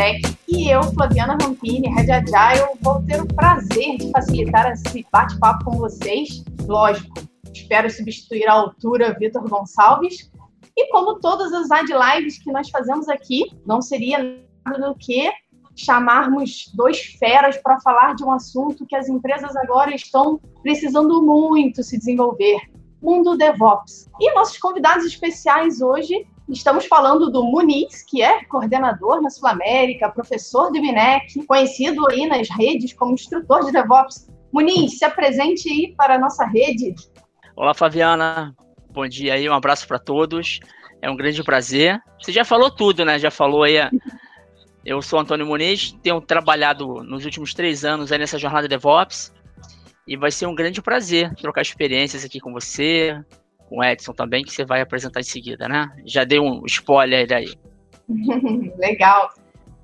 Tech e eu, Flaviana Rampini, Red Agile, vou ter o prazer de facilitar esse bate-papo com vocês. Lógico, espero substituir à altura Vitor Gonçalves. E como todas as ad lives que nós fazemos aqui, não seria nada do que chamarmos dois feras para falar de um assunto que as empresas agora estão precisando muito se desenvolver, mundo DevOps. E nossos convidados especiais hoje, estamos falando do Muniz, que é coordenador na Sul América, professor do MINEC, conhecido aí nas redes como instrutor de DevOps. Muniz, se apresente aí para a nossa rede. Olá, Fabiana. Bom dia aí, um abraço para todos. É um grande prazer. Você já falou tudo, né? Já falou aí. Eu sou Antônio Muniz, tenho trabalhado nos últimos três anos aí nessa jornada DevOps. E vai ser um grande prazer trocar experiências aqui com você, com o Edson também, que você vai apresentar em seguida, né? Já dei um spoiler aí. Legal.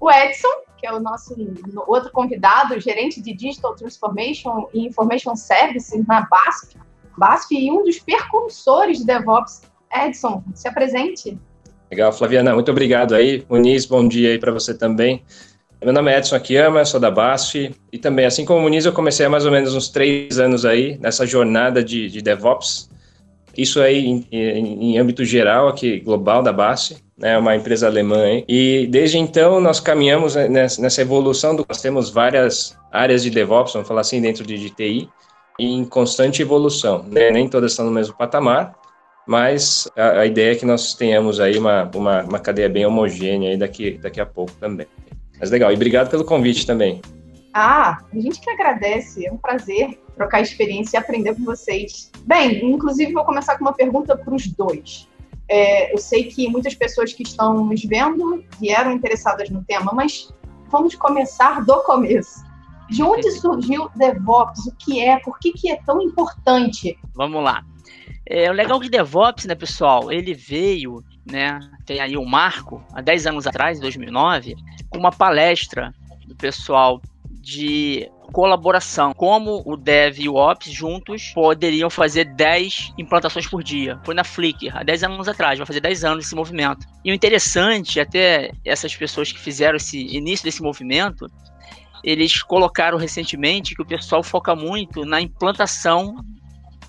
O Edson, que é o nosso outro convidado, gerente de Digital Transformation e Information Services na BASF, BASF e um dos percursores de DevOps. Edson, se apresente. Legal, Flaviana, muito obrigado aí. Muniz, bom dia aí para você também. Meu nome é Edson Akiyama, sou da BASF e também, assim como o Muniz, eu comecei há mais ou menos uns três anos aí nessa jornada de, de DevOps. Isso aí em, em, em, âmbito geral, aqui global da BASF, né, uma empresa alemã. Aí. E desde então nós caminhamos nessa, nessa evolução, do, nós temos várias áreas de DevOps, vamos falar assim, dentro de, de TI, em constante evolução. Né? Nem todas estão no mesmo patamar, mas a, a, ideia é que nós tenhamos aí uma, uma, uma cadeia bem homogênea aí daqui, daqui a pouco também. Mas legal, e obrigado pelo convite também. Ah, a gente que agradece, é um prazer trocar experiência e aprender com vocês. Bem, inclusive vou começar com uma pergunta para os dois. É, eu sei que muitas pessoas que estão nos vendo vieram interessadas no tema, mas vamos começar do começo. De onde surgiu DevOps? O que é? Por que, que é tão importante? Vamos lá. É, o legal de DevOps, né, pessoal, ele veio, né, tem aí um marco, há 10 anos atrás, em 2009, com uma palestra do pessoal de colaboração, como o Dev e o Ops juntos poderiam fazer 10 implantações por dia. Foi na Flickr, há 10 anos atrás, vai fazer 10 anos esse movimento. E o interessante, até essas pessoas que fizeram esse início desse movimento, eles colocaram recentemente que o pessoal foca muito na implantação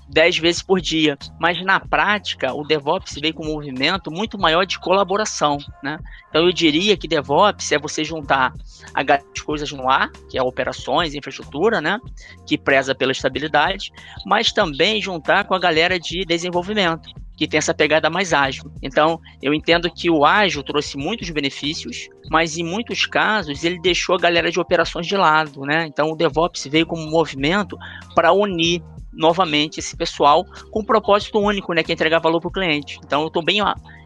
10 vezes por dia. Mas na prática, o DevOps veio com um movimento muito maior de colaboração, né? Então eu diria que DevOps é você juntar as coisas no ar, que é operações, infraestrutura, né? Que preza pela estabilidade, mas também juntar com a galera de desenvolvimento, que tem essa pegada mais ágil. Então, eu entendo que o ágil trouxe muitos benefícios, mas em muitos casos ele deixou a galera de operações de lado, né? Então, o DevOps veio como um movimento para unir novamente esse pessoal com um propósito único, né, que é entregar valor para o cliente. Então eu estou bem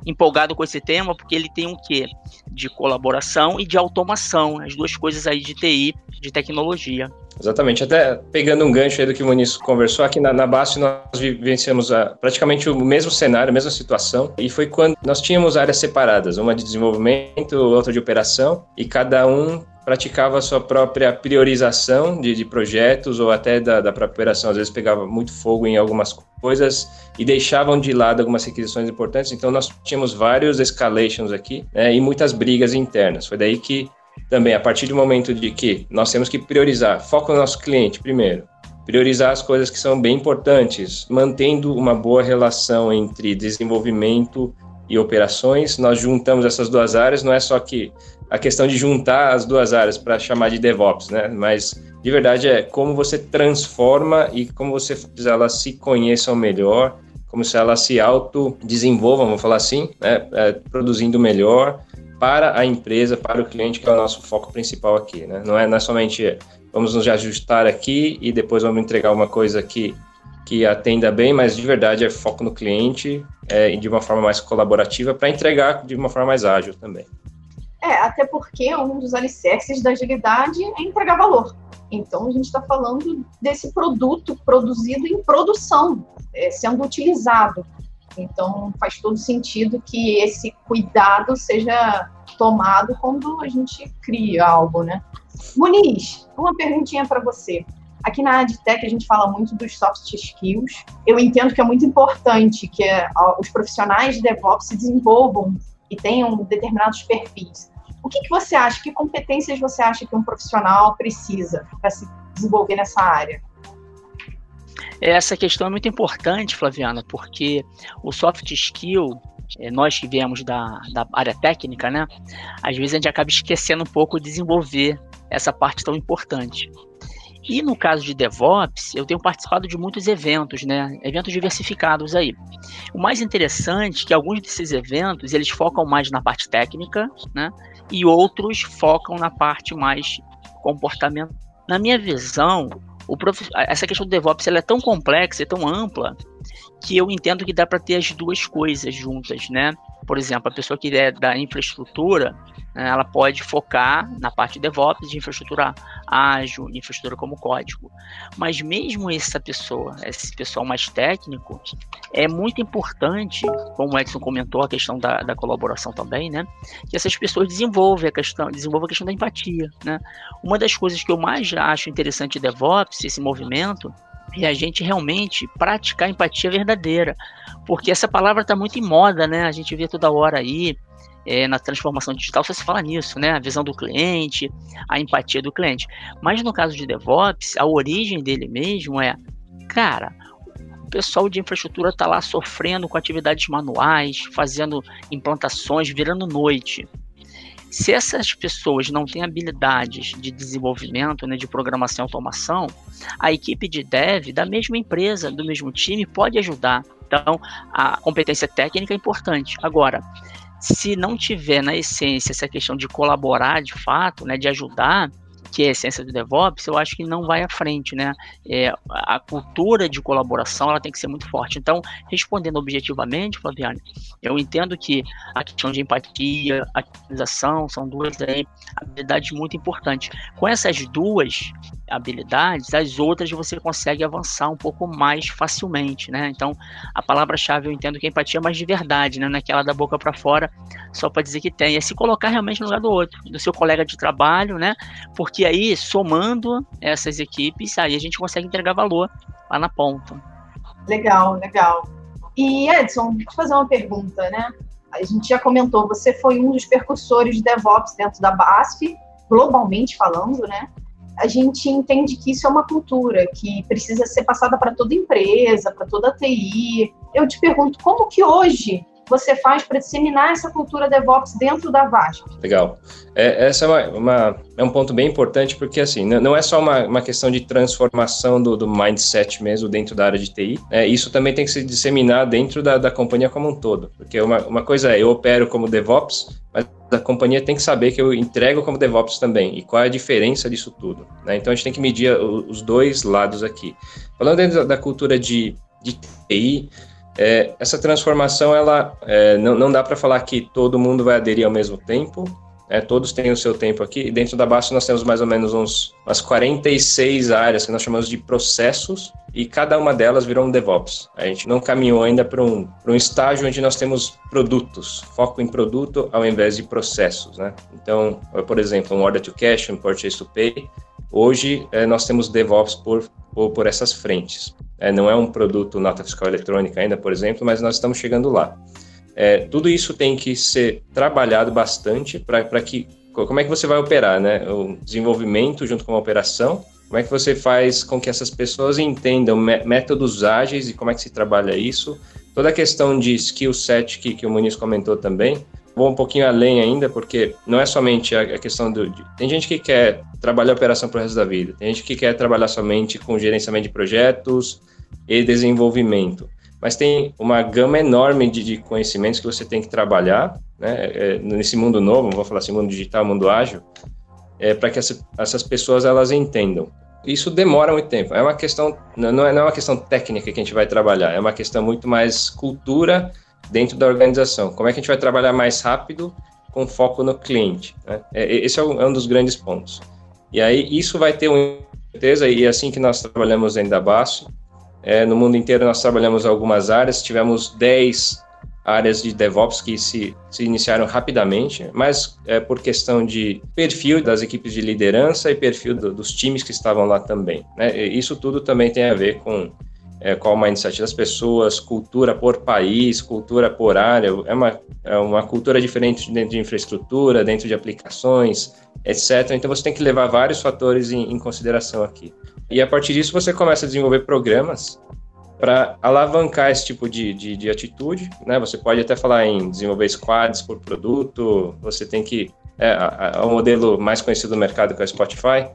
empolgado com esse tema porque ele tem um quê? De colaboração e de automação, as duas coisas aí de TI, de tecnologia. Exatamente, até pegando um gancho aí do que o Muniz conversou, aqui na, na base nós vivenciamos a, praticamente o mesmo cenário, a mesma situação, e foi quando nós tínhamos áreas separadas, uma de desenvolvimento, outra de operação, e cada um praticava a sua própria priorização de, de projetos ou até da, da, própria operação. Às vezes pegava muito fogo em algumas coisas e deixavam de lado algumas requisições importantes. Então nós tínhamos vários escalations aqui né, e muitas brigas internas. Foi daí que também, a partir do momento de que nós temos que priorizar, foco no nosso cliente primeiro, priorizar as coisas que são bem importantes, mantendo uma boa relação entre desenvolvimento e operações. Nós juntamos essas duas áreas, não é só que a questão de juntar as duas áreas para chamar de DevOps, né? Mas de verdade é como você transforma e como você faz elas se conheçam melhor, como se elas se auto-desenvolvam, vamos falar assim, né? É, produzindo melhor para a empresa, para o cliente, que é o nosso foco principal aqui, né? Não é, não é somente vamos nos ajustar aqui e depois vamos entregar uma coisa que, que atenda bem, mas de verdade é foco no cliente é, de uma forma mais colaborativa para entregar de uma forma mais ágil também. É, até porque um dos alicerces da agilidade é entregar valor. Então, a gente está falando desse produto produzido em produção, é, sendo utilizado. Então, faz todo sentido que esse cuidado seja tomado quando a gente cria algo, né? Muniz, uma perguntinha para você. Aqui na AdTech a gente fala muito dos soft skills. Eu entendo que é muito importante que os profissionais de DevOps se desenvolvam e tenham determinados perfis. O que, que você acha? Que competências você acha que um profissional precisa para se desenvolver nessa área? Essa questão é muito importante, Flaviana, porque o soft skill, é, nós que viemos da, da área técnica, né? Às vezes a gente acaba esquecendo um pouco de desenvolver essa parte tão importante. E no caso de DevOps, eu tenho participado de muitos eventos, né? Eventos diversificados aí. O mais interessante é que alguns desses eventos, eles focam mais na parte técnica, né? E outros focam na parte mais comportamental. Na minha visão, essa questão do DevOps ela é tão complexa, é tão ampla, que eu entendo que dá para ter as duas coisas juntas, né? Por exemplo, a pessoa que é da infraestrutura, né, ela pode focar na parte de DevOps, de infraestrutura ágil, infraestrutura como código. Mas mesmo essa pessoa, esse pessoal mais técnico, é muito importante, como o Edson comentou, a questão da, da colaboração também, né? Que essas pessoas desenvolvam a questão, desenvolvam a questão da empatia, né? Uma das coisas que eu mais acho interessante de DevOps, esse movimento, e a gente realmente praticar empatia verdadeira, porque essa palavra está muito em moda, né? A gente vê toda hora aí é, na transformação digital só se fala nisso, né? A visão do cliente, a empatia do cliente. Mas no caso de DevOps, a origem dele mesmo é, cara, o pessoal de infraestrutura está lá sofrendo com atividades manuais, fazendo implantações, virando noite. Se essas pessoas não têm habilidades de desenvolvimento, né, de programação e automação, a equipe de dev da mesma empresa, do mesmo time, pode ajudar. Então, a competência técnica é importante. Agora, se não tiver na essência essa questão de colaborar de fato, né, de ajudar, que é a essência do DevOps, eu acho que não vai à frente, né? É, a cultura de colaboração ela tem que ser muito forte. Então, respondendo objetivamente, Flaviane, eu entendo que a questão de empatia, a atualização são duas aí, habilidades muito importantes. Com essas duas habilidades, as outras você consegue avançar um pouco mais facilmente, né? Então, a palavra-chave eu entendo que é empatia mais de verdade, né? Naquela da boca para fora, só para dizer que tem. É se colocar realmente no lugar do outro, do seu colega de trabalho, né? Porque que aí, somando essas equipes, aí a gente consegue entregar valor lá na ponta. Legal, legal. E Edson, deixa eu fazer uma pergunta, né? A gente já comentou, você foi um dos percursores de DevOps dentro da BASF, globalmente falando, né? A gente entende que isso é uma cultura que precisa ser passada para toda empresa, para toda TI. Eu te pergunto, como que hoje você faz para disseminar essa cultura DevOps dentro da VASP? Legal. É, essa é, uma, uma, é um ponto bem importante, porque assim, não é só uma, uma questão de transformação do, do mindset mesmo dentro da área de TI, é, isso também tem que se disseminar dentro da, da companhia como um todo. Porque uma, uma coisa é, eu opero como DevOps, mas a companhia tem que saber que eu entrego como DevOps também, e qual é a diferença disso tudo. Né? Então a gente tem que medir os dois lados aqui. Falando dentro da cultura de, de TI, é, essa transformação, ela é, não, não dá para falar que todo mundo vai aderir ao mesmo tempo, né? todos têm o seu tempo aqui. E dentro da base nós temos mais ou menos uns, umas 46 áreas que nós chamamos de processos, e cada uma delas virou um DevOps. A gente não caminhou ainda para um, um estágio onde nós temos produtos, foco em produto ao invés de processos. Né? Então, por exemplo, um Order to Cash, um Purchase to Pay, hoje é, nós temos DevOps por, por, por essas frentes. É, não é um produto nota fiscal eletrônica ainda, por exemplo, mas nós estamos chegando lá. É, tudo isso tem que ser trabalhado bastante para que. Como é que você vai operar, né? O desenvolvimento junto com a operação. Como é que você faz com que essas pessoas entendam métodos ágeis e como é que se trabalha isso? Toda a questão de skill set que, que o Muniz comentou também. Vou um pouquinho além ainda, porque não é somente a, a questão do. De, tem gente que quer trabalhar operação para o resto da vida, tem gente que quer trabalhar somente com gerenciamento de projetos, e desenvolvimento. Mas tem uma gama enorme de, de conhecimentos que você tem que trabalhar né, é, nesse mundo novo, vou falar assim, mundo digital, mundo ágil, é, para que essa, essas pessoas elas entendam. Isso demora muito tempo. É uma questão, não é, não é uma questão técnica que a gente vai trabalhar, é uma questão muito mais cultura dentro da organização. Como é que a gente vai trabalhar mais rápido com foco no cliente? Né? É, esse é um, é um dos grandes pontos. E aí isso vai ter uma certeza, e é assim que nós trabalhamos da BASF, é, no mundo inteiro nós trabalhamos algumas áreas, tivemos 10 áreas de DevOps que se, se iniciaram rapidamente, mas é, por questão de perfil das equipes de liderança e perfil do, dos times que estavam lá também. Né? Isso tudo também tem a ver com é, qual o mindset das pessoas, cultura por país, cultura por área, é uma, é uma cultura diferente dentro de infraestrutura, dentro de aplicações, etc. Então você tem que levar vários fatores em, em consideração aqui. E a partir disso você começa a desenvolver programas para alavancar esse tipo de, de, de, atitude, né? Você pode até falar em desenvolver squads por produto, você tem que... É, o modelo mais conhecido do mercado que é o Spotify,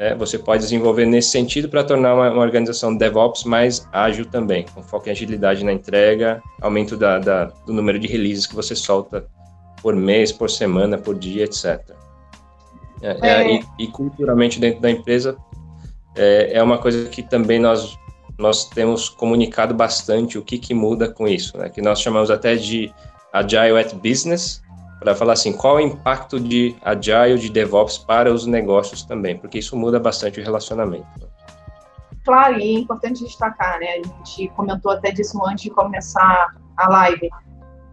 é, você pode desenvolver nesse sentido para tornar uma, uma, organização DevOps mais ágil também, com foco em agilidade na entrega, aumento da, da, do número de releases que você solta por mês, por semana, por dia, etc. É, é. é. E, e, culturalmente dentro da empresa é, é, uma coisa que também nós nós temos comunicado bastante o que, que muda com isso, né? que nós chamamos até de Agile at Business, para falar assim, qual é o impacto de Agile, de DevOps para os negócios também, porque isso muda bastante o relacionamento. Claro, e é importante destacar, né? A gente comentou até disso antes de começar a live.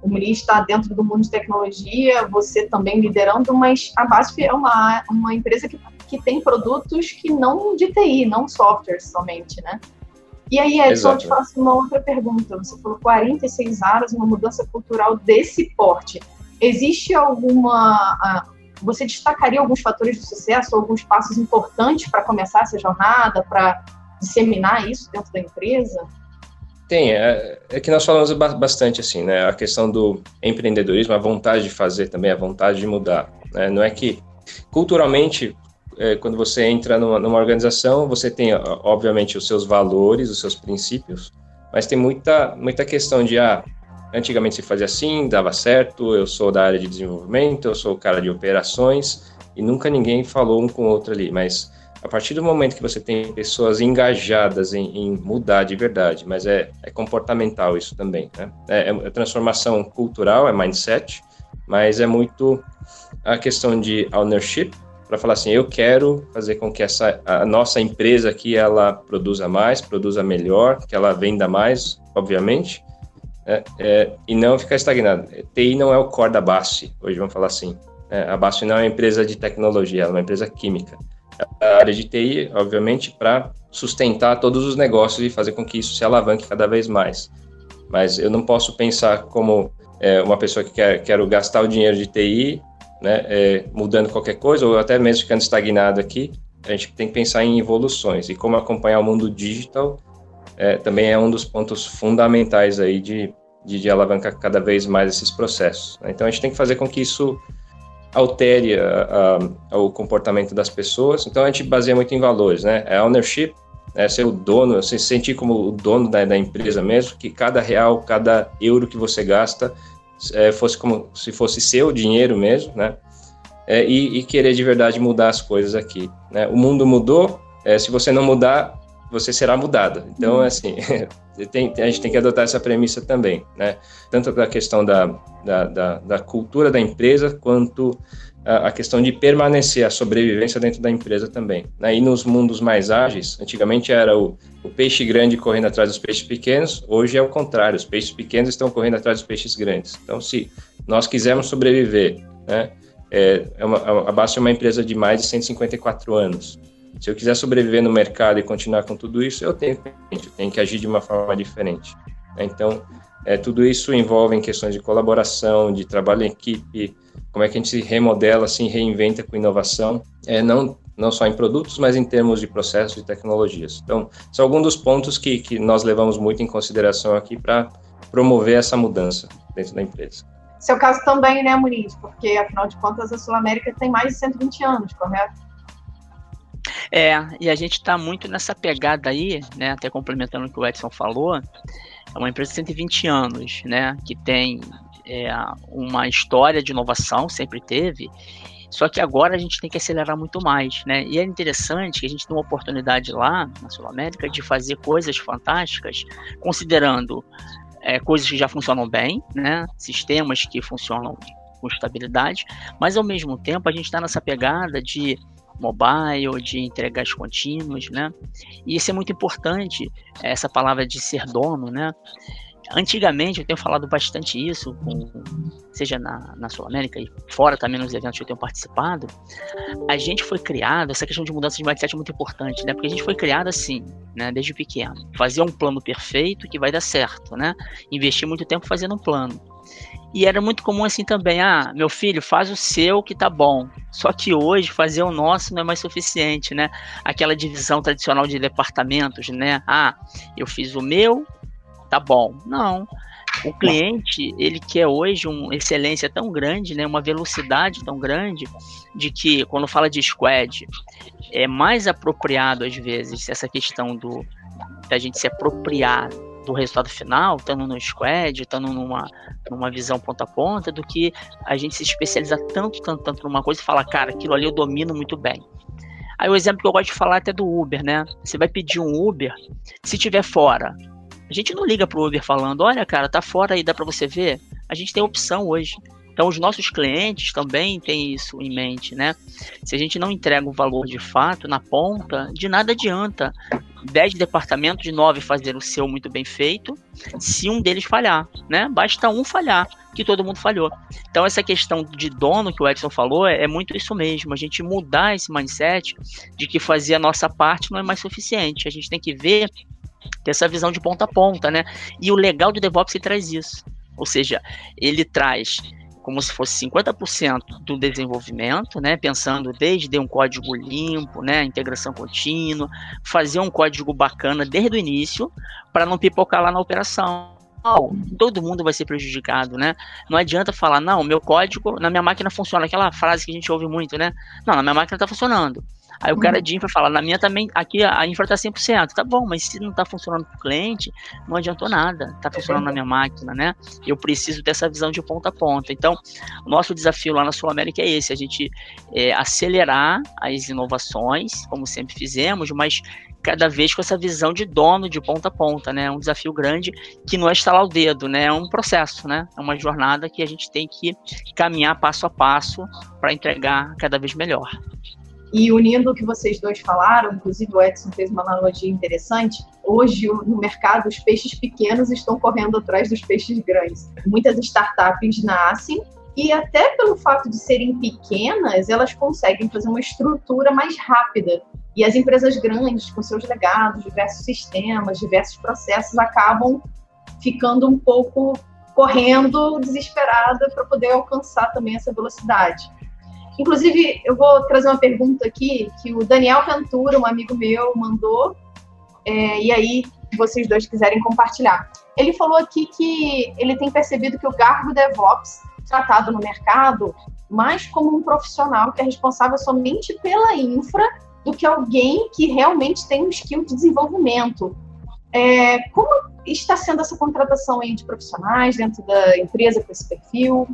O Muli está dentro do mundo de tecnologia, você também liderando, mas a BASF é uma, uma empresa que, que tem produtos que não de TI, não software somente, né? E aí, Edson, eu te faço uma outra pergunta. Você falou 46 anos, uma mudança cultural desse porte. Existe alguma. Você destacaria alguns fatores de sucesso, alguns passos importantes para começar essa jornada, para disseminar isso dentro da empresa? Tem, é, é, que nós falamos bastante assim, né? A questão do empreendedorismo, a vontade de fazer também, a vontade de mudar. Né? Não é que culturalmente, é, quando você entra numa, numa, organização, você tem, obviamente, os seus valores, os seus princípios, mas tem muita, muita questão de, ah, Antigamente se fazia assim, dava certo, eu sou da área de desenvolvimento, eu sou o cara de operações, e nunca ninguém falou um com o outro ali. Mas a partir do momento que você tem pessoas engajadas em, em mudar de verdade, mas é, é comportamental isso também, né? É, é, transformação cultural, é mindset, mas é muito a questão de ownership, para falar assim, eu quero fazer com que essa a nossa empresa aqui ela produza mais, produza melhor, que ela venda mais, obviamente, é, é, e não ficar estagnado. TI não é o core da BASF, hoje vamos falar assim. É, a BASF não é uma empresa de tecnologia, ela é uma empresa química. A área de TI, obviamente, para sustentar todos os negócios e fazer com que isso se alavanque cada vez mais. Mas eu não posso pensar como é, uma pessoa que quer quero gastar o dinheiro de TI, né, é, mudando qualquer coisa, ou até mesmo ficando estagnado aqui. A gente tem que pensar em evoluções e como acompanhar o mundo digital é, também é um dos pontos fundamentais aí de, de, de, alavancar cada vez mais esses processos. Né? Então a gente tem que fazer com que isso altere a, a, o comportamento das pessoas. Então a gente baseia muito em valores, né? É ownership, é ser o dono, se sentir como o dono da, da empresa mesmo, que cada real, cada euro que você gasta é, fosse como se fosse seu dinheiro mesmo, né? É, e, e, querer de verdade mudar as coisas aqui. Né? O mundo mudou, é, se você não mudar, você será mudada. Então, uhum. assim, tem, a gente tem que adotar essa premissa também, né? Tanto da questão da, da, da, da cultura da empresa, quanto a, a, questão de permanecer, a sobrevivência dentro da empresa também. Né? E nos mundos mais ágeis, antigamente era o, o peixe grande correndo atrás dos peixes pequenos, hoje é o contrário, os peixes pequenos estão correndo atrás dos peixes grandes. Então, se nós quisermos sobreviver, né? É, é uma, a Basta é uma empresa de mais de 154 anos. Se eu quiser sobreviver no mercado e continuar com tudo isso, eu tenho, eu tenho que agir de uma forma diferente. Né? Então, é, tudo isso envolve em questões de colaboração, de trabalho em equipe, como é que a gente se remodela, se reinventa com inovação, é, não, não só em produtos, mas em termos de processos e tecnologias. Então, são alguns dos pontos que, que nós levamos muito em consideração aqui para promover essa mudança dentro da empresa. Seu caso também, né, Muniz? Porque, afinal de contas, a Sul América tem mais de 120 anos, correto? É, e a gente está muito nessa pegada aí, né? Até complementando o que o Edson falou, é uma empresa de 120 anos, né? Que tem é, uma história de inovação, sempre teve, só que agora a gente tem que acelerar muito mais, né? E é interessante que a gente tem uma oportunidade lá na Sul América de fazer coisas fantásticas, considerando é, coisas que já funcionam bem, né? Sistemas que funcionam com estabilidade, mas ao mesmo tempo a gente está nessa pegada de mobile, de entregas contínuas, né? E isso é muito importante, essa palavra de ser dono, né? antigamente, eu tenho falado bastante isso, com, seja na, na Sul América e fora também nos eventos que eu tenho participado, a gente foi criado, essa questão de mudança de mindset é muito importante, né? Porque a gente foi criado assim, né? Desde pequeno. Fazer um plano perfeito que vai dar certo, né? Investir muito tempo fazendo um plano. E era muito comum assim também, ah, meu filho, faz o seu que tá bom. Só que hoje fazer o nosso não é mais suficiente, né? Aquela divisão tradicional de departamentos, né? Ah, eu fiz o meu, tá bom. Não. O cliente, ele quer hoje uma excelência tão grande, né, uma velocidade tão grande, de que quando fala de squad, é mais apropriado às vezes essa questão do da gente se apropriar do resultado final, estando no squad, estando numa, numa visão ponta a ponta, do que a gente se especializar tanto, tanto, tanto numa coisa e falar, cara, aquilo ali eu domino muito bem. Aí o exemplo que eu gosto de falar é até do Uber, né? Você vai pedir um Uber, se tiver fora, a gente não liga pro Uber falando, olha, cara, tá fora aí, dá para você ver. A gente tem opção hoje. Então, os nossos clientes também têm isso em mente, né? Se a gente não entrega o valor de fato na ponta, de nada adianta 10 departamentos, de 9 fazer o seu muito bem feito, se um deles falhar, né? Basta um falhar, que todo mundo falhou. Então, essa questão de dono que o Edson falou é, é muito isso mesmo, a gente mudar esse mindset de que fazer a nossa parte não é mais suficiente. A gente tem que ver ter essa visão de ponta a ponta, né? E o legal do DevOps ele traz isso. Ou seja, ele traz como se fosse 50% do desenvolvimento, né, pensando desde um código limpo, né, integração contínua, fazer um código bacana desde o início, para não pipocar lá na operação. Todo mundo vai ser prejudicado, né? Não adianta falar, não, meu código na minha máquina funciona, aquela frase que a gente ouve muito, né? Não, na minha máquina está funcionando. Aí o cara uhum. de infra fala, na minha também, aqui a infra tá 100%. Tá bom, mas se não tá funcionando pro cliente, não adiantou nada. Tá funcionando na minha máquina, né? Eu preciso dessa visão de ponta a ponta. Então, o nosso desafio lá na Sul América é esse, a gente é, acelerar as inovações, como sempre fizemos, mas cada vez com essa visão de dono de ponta a ponta, né? É um desafio grande que não é estalar o dedo, né? É um processo, né? É uma jornada que a gente tem que caminhar passo a passo para entregar cada vez melhor. E unindo o que vocês dois falaram, inclusive o Edson fez uma analogia interessante, hoje no mercado os peixes pequenos estão correndo atrás dos peixes grandes. Muitas startups nascem e até pelo fato de serem pequenas, elas conseguem fazer uma estrutura mais rápida. E as empresas grandes, com seus legados, diversos sistemas, diversos processos, acabam ficando um pouco correndo desesperada para poder alcançar também essa velocidade. Inclusive, eu vou trazer uma pergunta aqui que o Daniel Ventura, um amigo meu, mandou, é, e aí vocês dois quiserem compartilhar. Ele falou aqui que ele tem percebido que o cargo DevOps, tratado no mercado, mais como um profissional que é responsável somente pela infra do que alguém que realmente tem um skill de desenvolvimento. É, como está sendo essa contratação aí de profissionais dentro da empresa com esse perfil?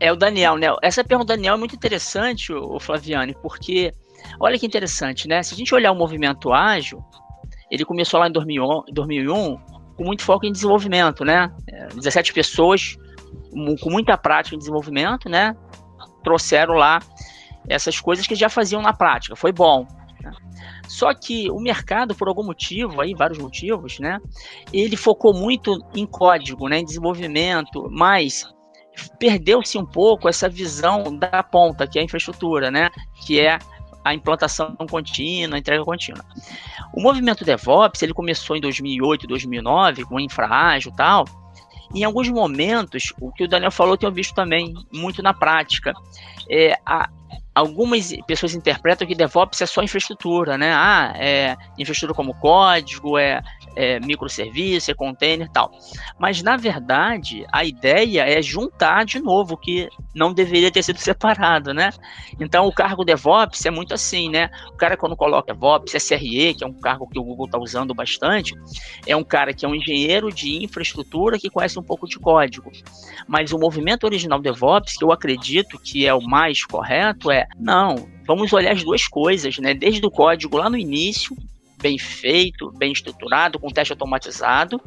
É o Daniel, né? Essa pergunta do Daniel é muito interessante, o Flaviane, porque olha que interessante, né? Se a gente olhar o movimento ágil, ele começou lá em 2001 com muito foco em desenvolvimento, né? 17 é, pessoas com muita prática em desenvolvimento, né? Trouxeram lá essas coisas que já faziam na prática, foi bom. Né? Só que o mercado, por algum motivo, aí vários motivos, né? Ele focou muito em código, né? Em desenvolvimento, mas perdeu-se um pouco essa visão da ponta, que é a infraestrutura, né? Que é a implantação contínua, a entrega contínua. O movimento DevOps, ele começou em 2008, 2009, com infraágil e tal, em alguns momentos, o que o Daniel falou, eu tenho visto também muito na prática. É, a, algumas pessoas interpretam que DevOps é só infraestrutura, né? Ah, é infraestrutura como código, é é, microserviço, é container e tal. Mas, na verdade, a ideia é juntar de novo, que não deveria ter sido separado, né? Então, o cargo DevOps é muito assim, né? O cara, quando coloca DevOps, SRE, que é um cargo que o Google está usando bastante, é um cara que é um engenheiro de infraestrutura que conhece um pouco de código. Mas o movimento original DevOps, que eu acredito que é o mais correto, é não, vamos olhar as duas coisas, né? Desde o código lá no início, bem feito, bem estruturado, com teste automatizado,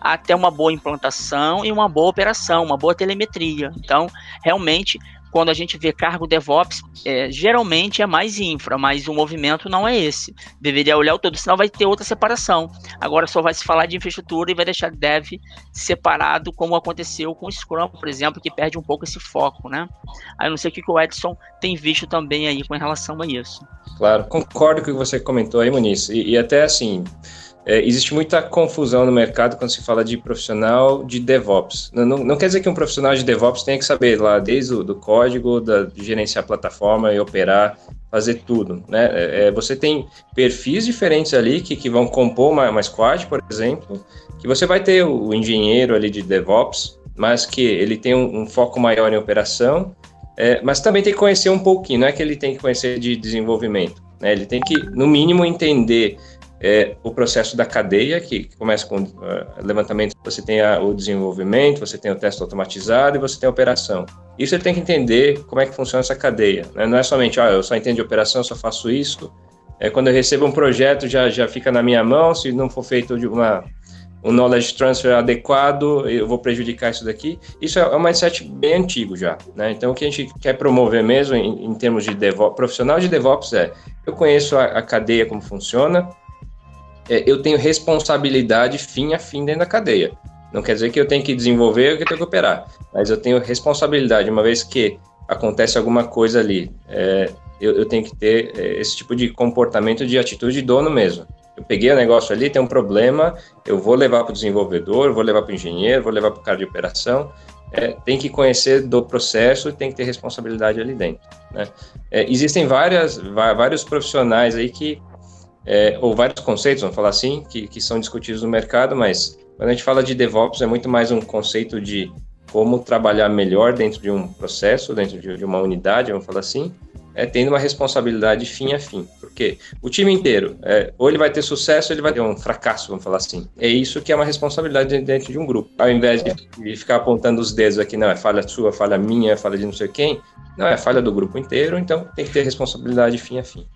até uma boa implantação e uma boa operação, uma boa telemetria. Então, realmente, quando a gente vê cargo DevOps, é, geralmente é mais infra, mas o movimento não é esse. Deveria olhar o todo, senão vai ter outra separação. Agora só vai se falar de infraestrutura e vai deixar dev separado, como aconteceu com o Scrum, por exemplo, que perde um pouco esse foco, né? Aí eu não sei o que o Edson tem visto também aí com relação a isso. Claro, concordo com o que você comentou aí, Muniz, e, e até assim, é, existe muita confusão no mercado quando se fala de profissional de DevOps. Não, não, não, quer dizer que um profissional de DevOps tenha que saber lá desde o do código, da, de gerenciar a plataforma e operar, fazer tudo. Né? É, é, você tem perfis diferentes ali que, que vão compor uma, uma squad, por exemplo, que você vai ter o, o engenheiro ali de DevOps, mas que ele tem um, um foco maior em operação, é, mas também tem que conhecer um pouquinho, não é que ele tem que conhecer de desenvolvimento. Né? Ele tem que, no mínimo, entender é, o processo da cadeia, que, começa com uh, levantamento, você tem a, o desenvolvimento, você tem o teste automatizado e você tem a operação. Isso ele tem que entender como é que funciona essa cadeia. Né? Não é somente, ah, eu só entendo de operação, só faço isso. É, quando eu recebo um projeto, já, já fica na minha mão, se não for feito de uma, um knowledge transfer adequado, eu vou prejudicar isso daqui. Isso é um mindset bem antigo já. Né? Então, o que a gente quer promover mesmo em, em termos de DevOps, profissional de DevOps é, eu conheço a, a cadeia como funciona, é, eu tenho responsabilidade fim a fim dentro da cadeia. Não quer dizer que eu tenho que desenvolver ou que eu tenho que operar, mas eu tenho responsabilidade, uma vez que acontece alguma coisa ali, é, eu, eu, tenho que ter é, esse tipo de comportamento de atitude de dono mesmo. Eu peguei o negócio ali, tem um problema, eu vou levar para o desenvolvedor, vou levar para o engenheiro, vou levar para o cara de operação, é, tem que conhecer do processo e tem que ter responsabilidade ali dentro. Né? É, existem várias, vários profissionais aí que é, ou vários conceitos, vamos falar assim, que, que são discutidos no mercado, mas quando a gente fala de DevOps é muito mais um conceito de como trabalhar melhor dentro de um processo, dentro de, uma unidade, vamos falar assim, é, tendo uma responsabilidade fim a fim. Porque o time inteiro, é, ou ele vai ter sucesso, ou ele vai ter um fracasso, vamos falar assim. É isso que é uma responsabilidade dentro de um grupo. Ao invés de ficar apontando os dedos aqui, não, é falha sua, falha minha, falha de não sei quem, não, é falha do grupo inteiro, então tem que ter responsabilidade fim a fim.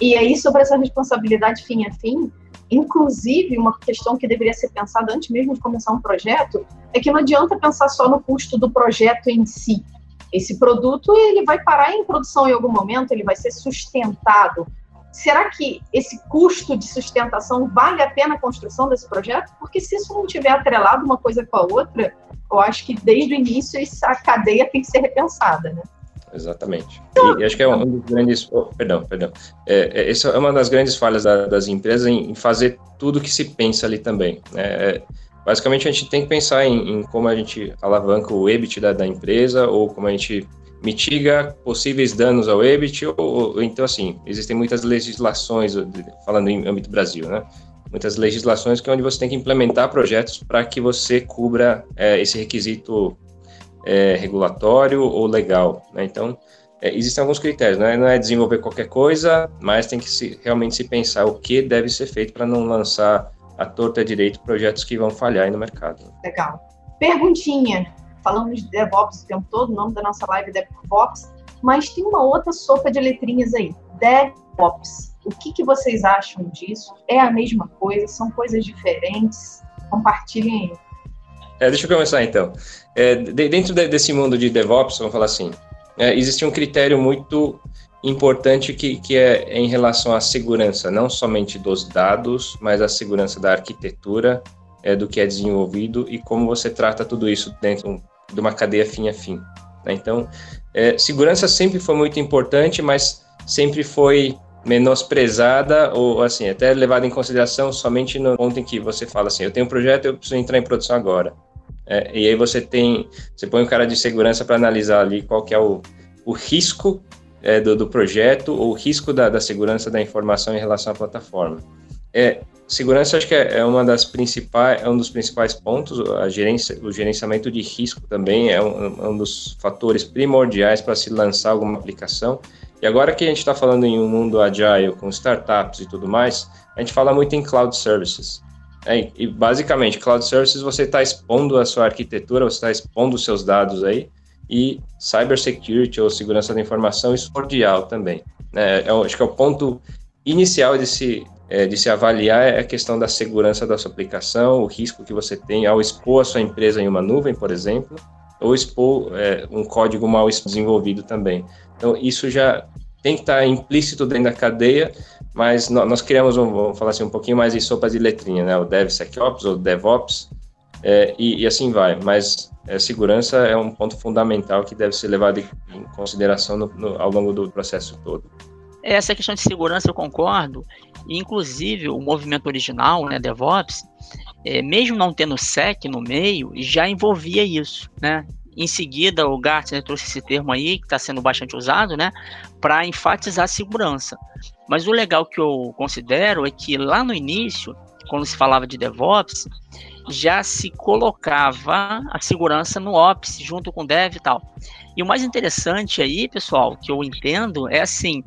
E aí, sobre essa responsabilidade fim a fim, inclusive, uma questão que deveria ser pensada antes mesmo de começar um projeto, é que não adianta pensar só no custo do projeto em si. Esse produto, ele vai parar em produção em algum momento, ele vai ser sustentado. Será que esse custo de sustentação vale a pena a construção desse projeto? Porque se isso não tiver atrelado uma coisa com a outra, eu acho que desde o início essa cadeia tem que ser repensada, né? Exatamente. E, acho que é um dos grandes. Oh, perdão, perdão. É, é, essa é uma das grandes falhas da, das empresas em, em, fazer tudo que se pensa ali também. Né? É, basicamente, a gente tem que pensar em, em, como a gente alavanca o EBIT da, da, empresa ou como a gente mitiga possíveis danos ao EBIT. Ou, ou, então, assim, existem muitas legislações, falando em âmbito Brasil, né? Muitas legislações que é onde você tem que implementar projetos para que você cubra é, esse requisito é, regulatório ou legal. Né? Então, é, existem alguns critérios, né? não é desenvolver qualquer coisa, mas tem que se, realmente se pensar o que deve ser feito para não lançar a torta direito projetos que vão falhar no mercado. Legal. Perguntinha. Falamos de DevOps o tempo todo, o nome da nossa live é DevOps, mas tem uma outra sopa de letrinhas aí. DevOps. O que, que vocês acham disso? É a mesma coisa? São coisas diferentes? Compartilhem aí. É, deixa eu começar então. É, de, dentro de, desse mundo de DevOps, vamos falar assim, é, existe um critério muito importante que, que é em relação à segurança, não somente dos dados, mas a segurança da arquitetura, é, do que é desenvolvido e como você trata tudo isso dentro de uma cadeia fim a fim. Né? Então, é, segurança sempre foi muito importante, mas sempre foi menosprezada ou assim até levada em consideração somente no ponto em que você fala assim eu tenho um projeto eu preciso entrar em produção agora é, e aí você tem, você põe um cara de segurança para analisar ali qual que é o, o risco é, do, do, projeto ou o risco da, da, segurança da informação em relação à plataforma. É, segurança acho que é, é, uma das principais, é um dos principais pontos. A gerência, o gerenciamento de risco também é um, é um dos fatores primordiais para se lançar alguma aplicação. E agora que a gente está falando em um mundo agile com startups e tudo mais, a gente fala muito em cloud services. É, e basicamente, cloud services você está expondo a sua arquitetura, você está expondo os seus dados aí, e cybersecurity ou segurança da informação, isso é cordial também. Né? É, acho que é o ponto inicial de se, é, de se avaliar é a questão da segurança da sua aplicação, o risco que você tem ao expor a sua empresa em uma nuvem, por exemplo, ou expor é, um código mal desenvolvido também. Então, isso já tem que estar implícito dentro da cadeia, mas nós criamos, um, vamos falar assim, um pouquinho mais em sopa de letrinha, né? O DevSecOps ou DevOps, é, e, e, assim vai. Mas é, segurança é um ponto fundamental que deve ser levado em consideração no, no, ao longo do processo todo. Essa questão de segurança eu concordo, inclusive o movimento original, né, DevOps, é, mesmo não tendo SEC no meio, já envolvia isso, né? Em seguida, o Gartner trouxe esse termo aí, que está sendo bastante usado, né, para enfatizar a segurança. Mas o legal que eu considero é que lá no início, quando se falava de DevOps, já se colocava a segurança no Ops, junto com o Dev e tal. E o mais interessante aí, pessoal, que eu entendo, é assim,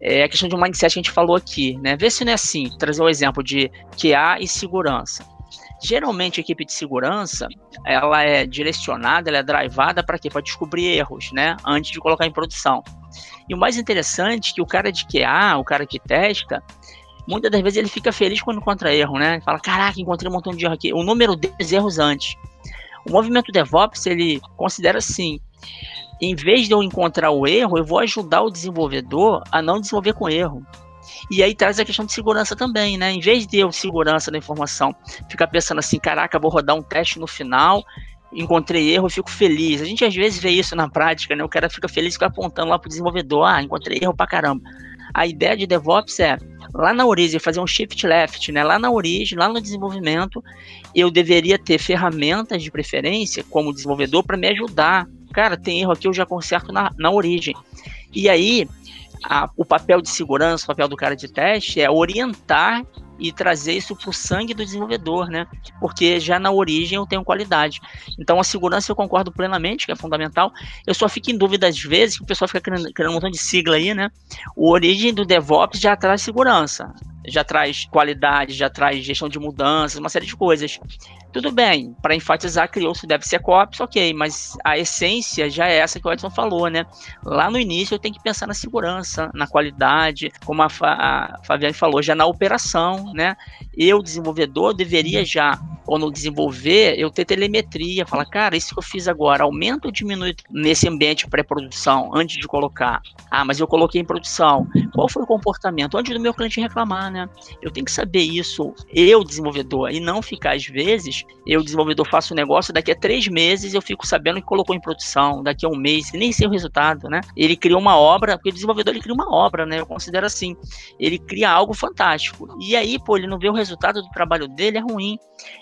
é a questão de um mindset que a gente falou aqui, né? Vê se não é assim, trazer o um exemplo de QA e segurança. Geralmente a equipe de segurança, ela é direcionada, ela é drivada para quê? Para descobrir erros, né? Antes de colocar em produção. E o mais interessante é que o cara de QA, o cara que testa, muitas das vezes ele fica feliz quando encontra erro, né? Ele fala, caraca, encontrei um montão de erro aqui. O número de erros antes. O movimento DevOps, ele considera assim, em vez de eu encontrar o erro, eu vou ajudar o desenvolvedor a não desenvolver com erro. E aí traz a questão de segurança também, né? Em vez de eu, segurança da informação, ficar pensando assim, caraca, vou rodar um teste no final, encontrei erro, eu fico feliz. A gente às vezes vê isso na prática, né? O cara fica feliz fica apontando lá pro desenvolvedor, ah, encontrei erro pra caramba. A ideia de DevOps é, lá na origem, fazer um shift left, né? Lá na origem, lá no desenvolvimento, eu deveria ter ferramentas de preferência como desenvolvedor para me ajudar cara, tem erro aqui, eu já conserto na, na origem. E aí, a, o papel de segurança, o papel do cara de teste é orientar e trazer isso para o sangue do desenvolvedor, né? Porque já na origem eu tenho qualidade. Então a segurança eu concordo plenamente que é fundamental. Eu só fico em dúvida às vezes que o pessoal fica criando, criando um montão de sigla aí, né? O origem do DevOps já traz segurança, já traz qualidade, já traz gestão de mudanças, uma série de coisas. Tudo bem, para enfatizar, criou-se deve ser COPS, ok, mas a essência já é essa que o Edson falou, né? Lá no início eu tenho que pensar na segurança, na qualidade, como a, Fa a Fabiane falou, já na operação, né? Eu, desenvolvedor, deveria já, quando desenvolver, eu ter telemetria, falar, cara, isso que eu fiz agora, aumenta ou diminui nesse ambiente pré-produção, antes de colocar? Ah, mas eu coloquei em produção. Qual foi o comportamento? Antes do meu cliente reclamar, né? Eu tenho que saber isso, eu, desenvolvedor, e não ficar, às vezes, eu, desenvolvedor, faço um negócio, daqui a três meses eu fico sabendo que colocou em produção, daqui a um mês, nem sei o resultado, né? Ele criou uma obra, porque o desenvolvedor ele cria uma obra, né? Eu considero assim. Ele cria algo fantástico. E aí, pô, ele não vê o resultado do trabalho dele, é ruim.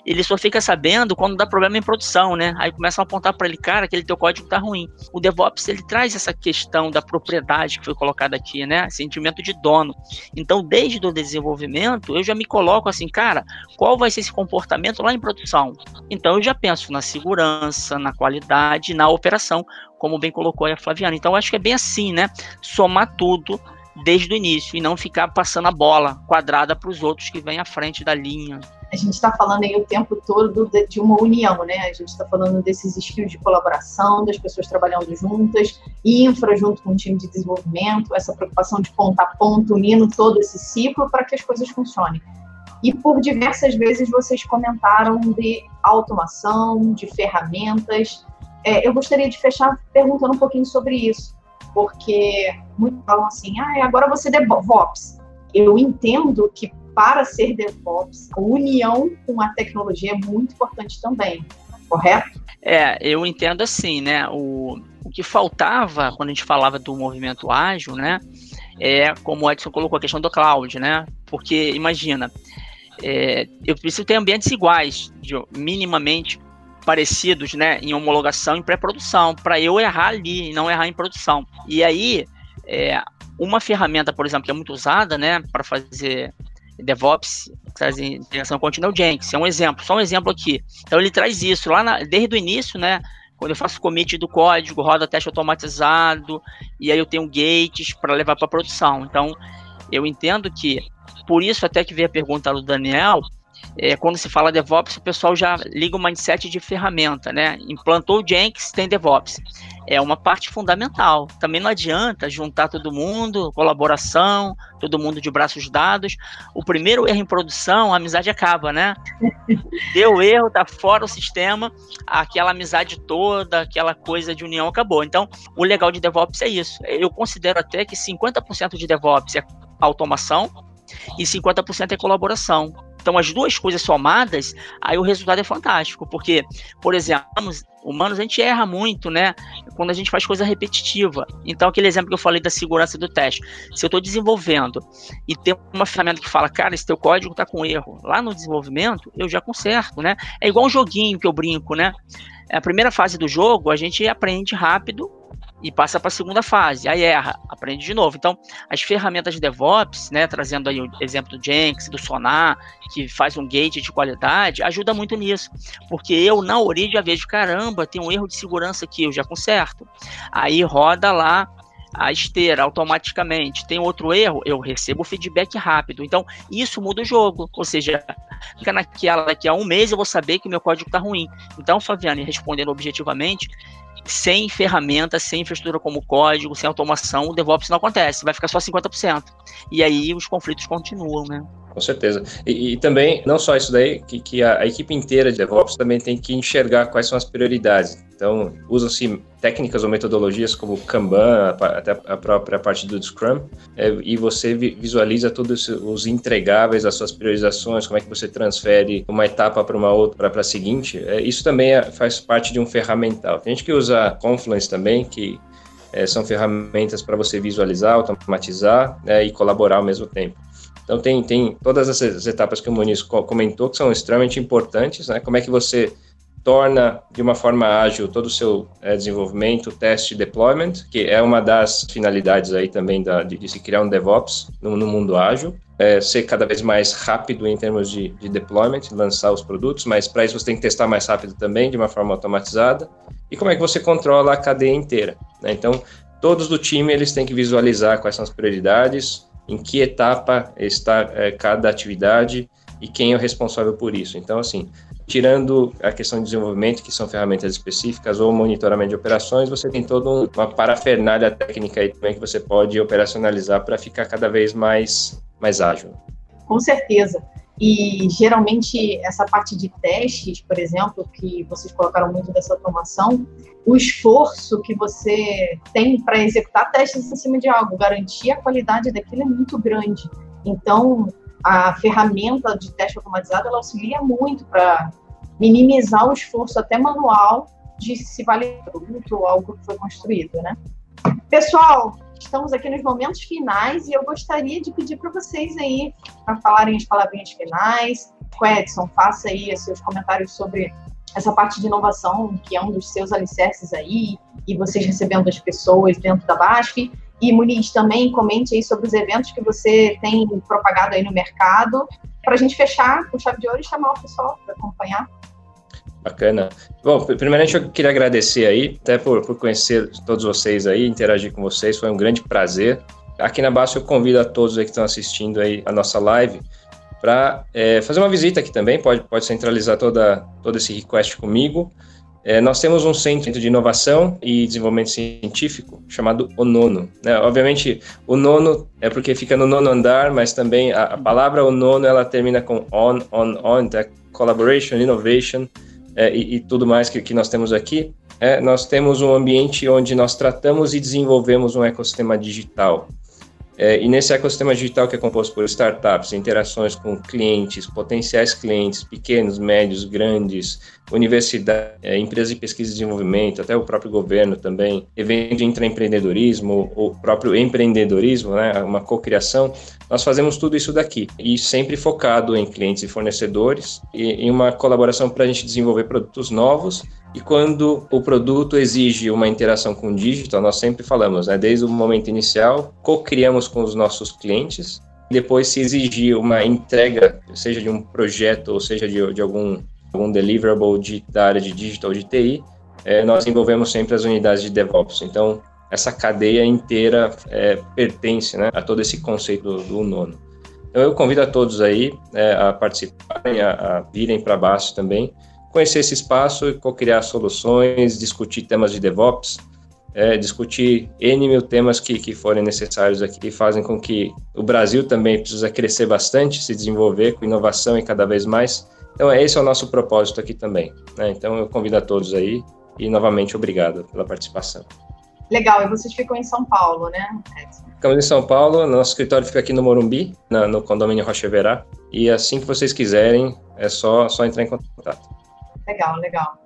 Ele só fica sabendo quando dá problema em produção, né? Aí começam a apontar para ele, cara, aquele teu código tá ruim. O DevOps, ele traz essa questão da propriedade que foi colocada aqui, né? Sentimento de dono. Então, desde o desenvolvimento, eu já me coloco assim, cara, qual vai ser esse comportamento lá em produção? Então eu já penso na segurança, na qualidade, na operação, como bem colocou a Flaviana. Então acho que é bem assim, né? Somar tudo desde o início e não ficar passando a bola quadrada para os outros que vêm à frente da linha. A gente está falando aí o tempo todo de uma união, né? A gente está falando desses skills de colaboração, das pessoas trabalhando juntas, infra junto com o time de desenvolvimento, essa preocupação de ponta a ponta, unindo todo esse ciclo para que as coisas funcionem. E por diversas vezes vocês comentaram de automação, de ferramentas. É, eu gostaria de fechar perguntando um pouquinho sobre isso, porque muitos falam assim: ah, agora você é DevOps. Eu entendo que para ser DevOps, a união com a tecnologia é muito importante também, correto? É, eu entendo assim, né? O, o que faltava quando a gente falava do movimento ágil, né? É como o Edson colocou a questão do cloud, né? Porque imagina, é, eu preciso ter ambientes iguais, minimamente parecidos, né, em homologação e pré-produção, para eu errar ali e não errar em produção. E aí, é, uma ferramenta, por exemplo, que é muito usada, né, para fazer DevOps, traz integração contínua, é o Jenkins, é um exemplo, só um exemplo aqui. Então ele traz isso lá na, desde o início, né, quando eu faço commit do código, roda teste automatizado, e aí eu tenho gates para levar para produção. Então, eu entendo que por isso, até que veio a pergunta do Daniel, é, quando se fala DevOps, o pessoal já liga o mindset de ferramenta, né? Implantou o Jenkins, tem DevOps. É uma parte fundamental. Também não adianta juntar todo mundo, colaboração, todo mundo de braços dados. O primeiro erro em produção, a amizade acaba, né? Deu erro, tá fora o sistema, aquela amizade toda, aquela coisa de união acabou. Então, o legal de DevOps é isso. Eu considero até que 50% de DevOps é automação e 50% é colaboração. Então, as duas coisas somadas, aí o resultado é fantástico. Porque, por exemplo, humanos a gente erra muito, né? Quando a gente faz coisa repetitiva. Então, aquele exemplo que eu falei da segurança do teste. Se eu estou desenvolvendo e tem uma ferramenta que fala, cara, esse teu código está com erro, lá no desenvolvimento, eu já conserto, né? É igual um joguinho que eu brinco, né? A primeira fase do jogo, a gente aprende rápido e passa para a segunda fase, aí erra, aprende de novo. Então, as ferramentas de DevOps, né, trazendo aí o exemplo do Jenkins, do Sonar, que faz um gate de qualidade, ajuda muito nisso, porque eu na origem já vejo, caramba, tem um erro de segurança aqui, eu já conserto. Aí roda lá a esteira automaticamente. Tem outro erro, eu recebo feedback rápido. Então, isso muda o jogo. Ou seja, fica naquela daqui a um mês eu vou saber que meu código está ruim. Então, Fabiane, respondendo objetivamente, sem ferramentas, sem infraestrutura como código, sem automação, o DevOps não acontece, vai ficar só 50%. E aí os conflitos continuam, né? Com certeza. E, e também, não só isso daí, que, que a, a, equipe inteira de DevOps também tem que enxergar quais são as prioridades. Então, usam-se técnicas ou metodologias como Kanban, até a própria parte do Scrum, é, e você visualiza todos os entregáveis, as suas priorizações, como é que você transfere uma etapa para uma outra, para a seguinte. É, isso também é, faz parte de um ferramental. Tem gente que usa Confluence também, que são ferramentas para você visualizar, automatizar né, e colaborar ao mesmo tempo. Então tem, tem todas essas etapas que o Muniz comentou que são extremamente importantes, né? Como é que você torna de uma forma ágil todo o seu é, desenvolvimento, teste e deployment, que é uma das finalidades aí também da, de, de se criar um DevOps no, no mundo ágil. É, ser cada vez mais rápido em termos de, de deployment, lançar os produtos, mas para isso você tem que testar mais rápido também, de uma forma automatizada. E como é que você controla a cadeia inteira? Né? Então, todos do time eles têm que visualizar quais são as prioridades, em que etapa está é, cada atividade e quem é o responsável por isso. Então, assim, tirando a questão de desenvolvimento, que são ferramentas específicas, ou monitoramento de operações, você tem toda uma parafernália técnica aí também que você pode operacionalizar para ficar cada vez mais, mais ágil. Com certeza. E geralmente essa parte de testes, por exemplo, que vocês colocaram muito dessa automação, o esforço que você tem para executar testes em cima de algo, garantir a qualidade daquilo é muito grande. Então, a ferramenta de teste automatizado ela auxilia muito para minimizar o esforço até manual de se validar produto ou algo que foi construído, né? Pessoal, estamos aqui nos momentos finais e eu gostaria de pedir para vocês aí para falarem as palavrinhas finais. O Edson, faça aí seus comentários sobre essa parte de inovação, que é um dos seus alicerces aí, e vocês recebendo as pessoas dentro da BASF. E Muniz, também comente aí sobre os eventos que você tem propagado aí no mercado, para a gente fechar com chave de ouro e chamar o pessoal para acompanhar. Bacana. Bom, primeiramente eu queria agradecer aí, até por, por conhecer todos vocês aí, interagir com vocês, foi um grande prazer. Aqui na base eu convido a todos aí que estão assistindo aí a nossa live para é, fazer uma visita aqui também, pode, pode centralizar toda, todo esse request comigo. É, nós temos um centro de inovação e desenvolvimento científico chamado O Nono. Né? Obviamente, o nono é porque fica no nono andar, mas também a, a palavra O Nono ela termina com on, on, on, então é collaboration, innovation, é, e, e, tudo mais que, que nós temos aqui, é, nós temos um ambiente onde nós tratamos e desenvolvemos um ecossistema digital. É, e nesse ecossistema digital que é composto por startups, interações com clientes, potenciais clientes, pequenos, médios, grandes, universidades, é, empresas de pesquisa e desenvolvimento, até o próprio governo também, evento de intraempreendedorismo, o próprio empreendedorismo, né, uma cocriação, nós fazemos tudo isso daqui e sempre focado em clientes e fornecedores e em uma colaboração para a gente desenvolver produtos novos e quando o produto exige uma interação com o digital, nós sempre falamos, né, desde o momento inicial, co-criamos com os nossos clientes. Depois, se exigir uma entrega, seja de um projeto ou seja de, de algum, algum deliverable de, da área de digital de TI, é, nós envolvemos sempre as unidades de DevOps. Então, essa cadeia inteira é, pertence né, a todo esse conceito do, do nono. Então eu convido a todos aí é, a participarem, a, a virem para baixo também, conhecer esse espaço e co-criar soluções, discutir temas de DevOps, é, discutir N mil temas que, que forem necessários aqui e fazem com que o Brasil também precisa crescer bastante, se desenvolver com inovação e cada vez mais. Então, esse é o nosso propósito aqui também. Né? Então, eu convido a todos aí e, novamente, obrigado pela participação. Legal, e vocês ficam em São Paulo, né, Edson? Ficamos em São Paulo, nosso escritório fica aqui no Morumbi, na, no condomínio Rocheverá, e assim que vocês quiserem, é só, só entrar em contato. Legal, legal.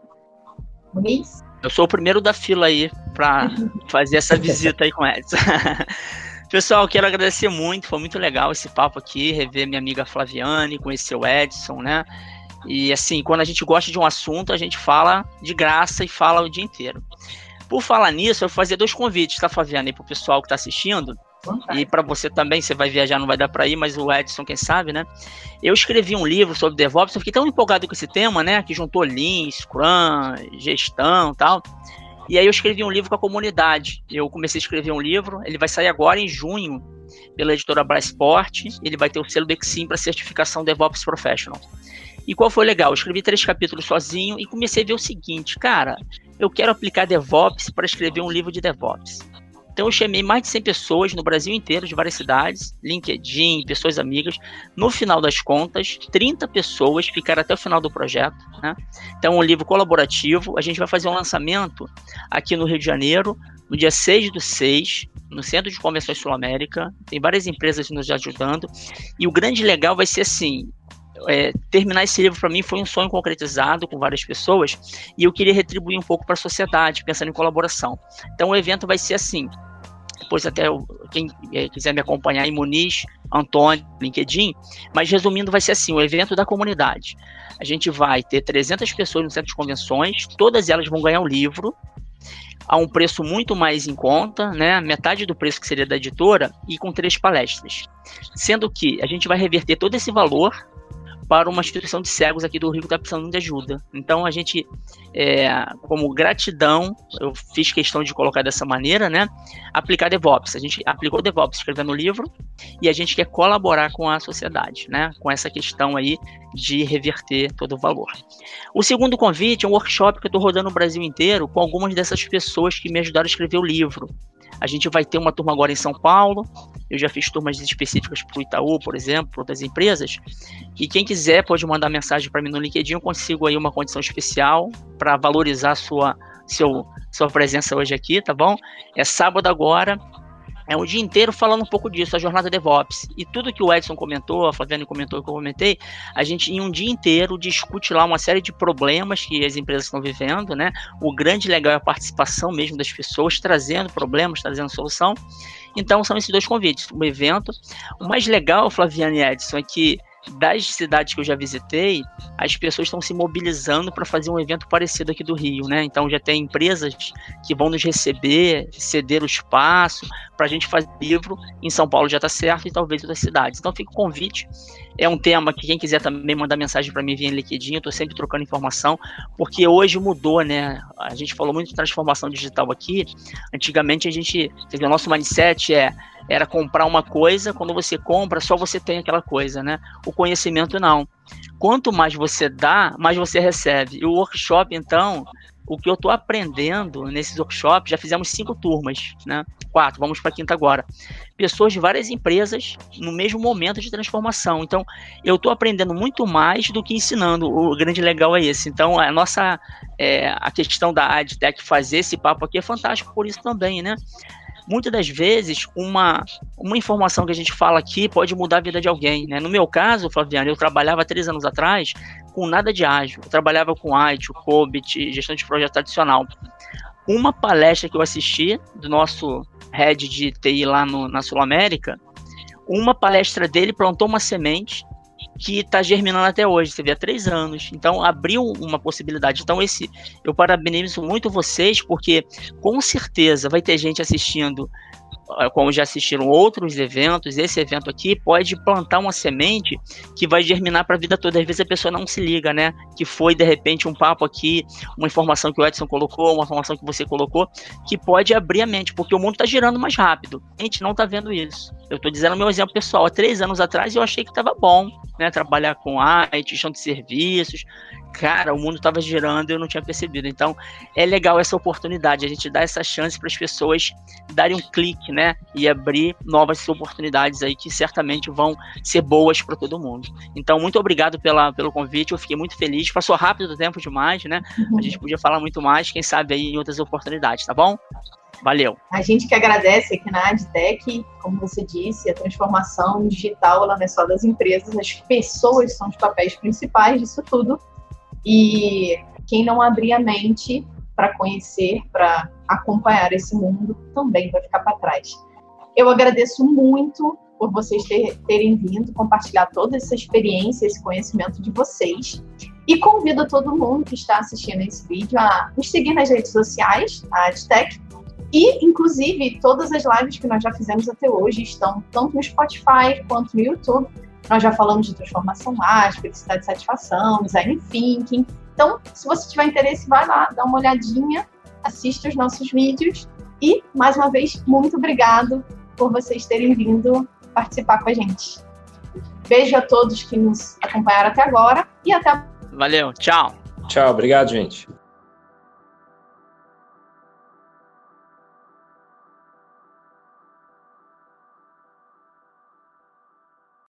Muniz? Eu sou o primeiro da fila aí para fazer essa visita aí com o Edson. Pessoal, quero agradecer muito, foi muito legal esse papo aqui, rever minha amiga Flaviane, conhecer o Edson, né? E assim, quando a gente gosta de um assunto, a gente fala de graça e fala o dia inteiro. Por falar nisso, eu vou fazer dois convites, tá, Flaviane, para o pessoal que está assistindo. E para você também, você vai viajar, não vai dar para ir, mas o Edson, quem sabe, né? Eu escrevi um livro sobre DevOps, eu fiquei tão empolgado com esse tema, né? Que juntou Lean, Scrum, gestão tal. E aí eu escrevi um livro com a comunidade. Eu comecei a escrever um livro, ele vai sair agora em junho, pela editora Brasport. Ele vai ter o selo Bexim para certificação DevOps Professional. E qual foi legal? Eu escrevi três capítulos sozinho e comecei a ver o seguinte, cara, eu quero aplicar DevOps para escrever um livro de DevOps. Então eu chamei mais de 100 pessoas no Brasil inteiro, de várias cidades, LinkedIn, pessoas amigas. No final das contas, 30 pessoas ficaram até o final do projeto. Né? Então é um livro colaborativo. A gente vai fazer um lançamento aqui no Rio de Janeiro, no dia 6 do 6, no Centro de Convenções Sul América. Tem várias empresas nos ajudando. E o grande legal vai ser assim: é, terminar esse livro para mim foi um sonho concretizado com várias pessoas e eu queria retribuir um pouco para a sociedade, pensando em colaboração. Então o evento vai ser assim: depois até quem é, quiser me acompanhar em Muniz, Antônio, LinkedIn, mas resumindo vai ser assim, o evento da comunidade. A gente vai ter 300 pessoas no centro de convenções, todas elas vão ganhar um livro a um preço muito mais em conta, né, metade do preço que seria da editora e com três palestras. Sendo que a gente vai reverter todo esse valor para uma instituição de cegos aqui do Rio que está precisando de ajuda. Então a gente, é, como gratidão, eu fiz questão de colocar dessa maneira, né? Aplicar DevOps. A gente aplicou DevOps escrevendo o livro e a gente quer colaborar com a sociedade, né? Com essa questão aí de reverter todo o valor. O segundo convite é um workshop que eu estou rodando no Brasil inteiro com algumas dessas pessoas que me ajudaram a escrever o livro. A gente vai ter uma turma agora em São Paulo. Eu já fiz turmas específicas para o Itaú, por exemplo, para outras empresas. E quem quiser pode mandar mensagem para mim no LinkedIn. Eu consigo aí uma condição especial para valorizar sua, seu, sua presença hoje aqui, tá bom? É sábado agora, é o dia inteiro falando um pouco disso, a jornada DevOps. E tudo que o Edson comentou, a Flaviane comentou, que eu comentei, a gente em um dia inteiro discute lá uma série de problemas que as empresas estão vivendo, né? O grande legal é a participação mesmo das pessoas, trazendo problemas, trazendo solução. Então são esses dois convites, o evento. O mais legal, Flaviane e Edson, é que das cidades que eu já visitei, as pessoas estão se mobilizando para fazer um evento parecido aqui do Rio, né? Então já tem empresas que vão nos receber, ceder o espaço para a gente fazer livro. Em São Paulo já está certo e talvez outras cidades. Então fica o convite. É um tema que quem quiser também mandar mensagem para mim via LinkedIn, eu estou sempre trocando informação, porque hoje mudou, né? A gente falou muito de transformação digital aqui. Antigamente a gente, o nosso mindset é era comprar uma coisa, quando você compra, só você tem aquela coisa, né? O conhecimento não. Quanto mais você dá, mais você recebe. E o workshop, então, o que eu estou aprendendo nesses workshops, já fizemos cinco turmas, né? Quatro, vamos para a quinta agora. Pessoas de várias empresas no mesmo momento de transformação. Então, eu estou aprendendo muito mais do que ensinando. O grande legal é esse. Então, a nossa é, a questão da AdTech fazer esse papo aqui é fantástico por isso também, né? Muitas das vezes, uma, uma informação que a gente fala aqui pode mudar a vida de alguém. Né? No meu caso, Flaviano, eu trabalhava três anos atrás com nada de ágil. Eu trabalhava com IT, COBIT, gestão de projeto tradicional. Uma palestra que eu assisti do nosso head de TI lá no, na Sul América, uma palestra dele plantou uma semente que está germinando até hoje, você vê há três anos. Então abriu uma possibilidade. Então esse, eu parabenizo muito vocês porque com certeza vai ter gente assistindo como já assistiram outros eventos, esse evento aqui pode plantar uma semente que vai germinar para a vida toda. Às vezes a pessoa não se liga, né? Que foi de repente um papo aqui, uma informação que o Edson colocou, uma informação que você colocou, que pode abrir a mente, porque o mundo está girando mais rápido. A gente não está vendo isso. Eu estou dizendo meu exemplo pessoal. Há três anos atrás eu achei que estava bom, né? Trabalhar com IT, gestão de serviços, cara, o mundo estava girando e eu não tinha percebido. Então, é legal essa oportunidade, a gente dá essa chance para as pessoas darem um clique, né? E abrir novas oportunidades aí que certamente vão ser boas para todo mundo. Então, muito obrigado pela, pelo convite, eu fiquei muito feliz. Passou rápido o tempo demais, né? A gente podia falar muito mais, quem sabe aí em outras oportunidades, tá bom? Valeu. A gente que agradece aqui na AdTech, como você disse, a transformação digital ela não é só das empresas, as pessoas são os papéis principais disso tudo. E quem não abrir a mente para conhecer, para acompanhar esse mundo, também vai ficar para trás. Eu agradeço muito por vocês ter, terem vindo compartilhar toda essa experiência, esse conhecimento de vocês. E convido todo mundo que está assistindo esse vídeo a nos seguir nas redes sociais, a AdTech, e, inclusive, todas as lives que nós já fizemos até hoje estão tanto no Spotify quanto no YouTube. Nós já falamos de transformação mágica, felicidade e satisfação, design thinking. Então, se você tiver interesse, vai lá, dá uma olhadinha, assista os nossos vídeos. E, mais uma vez, muito obrigado por vocês terem vindo participar com a gente. Beijo a todos que nos acompanharam até agora e até Valeu, tchau. Tchau, obrigado, gente.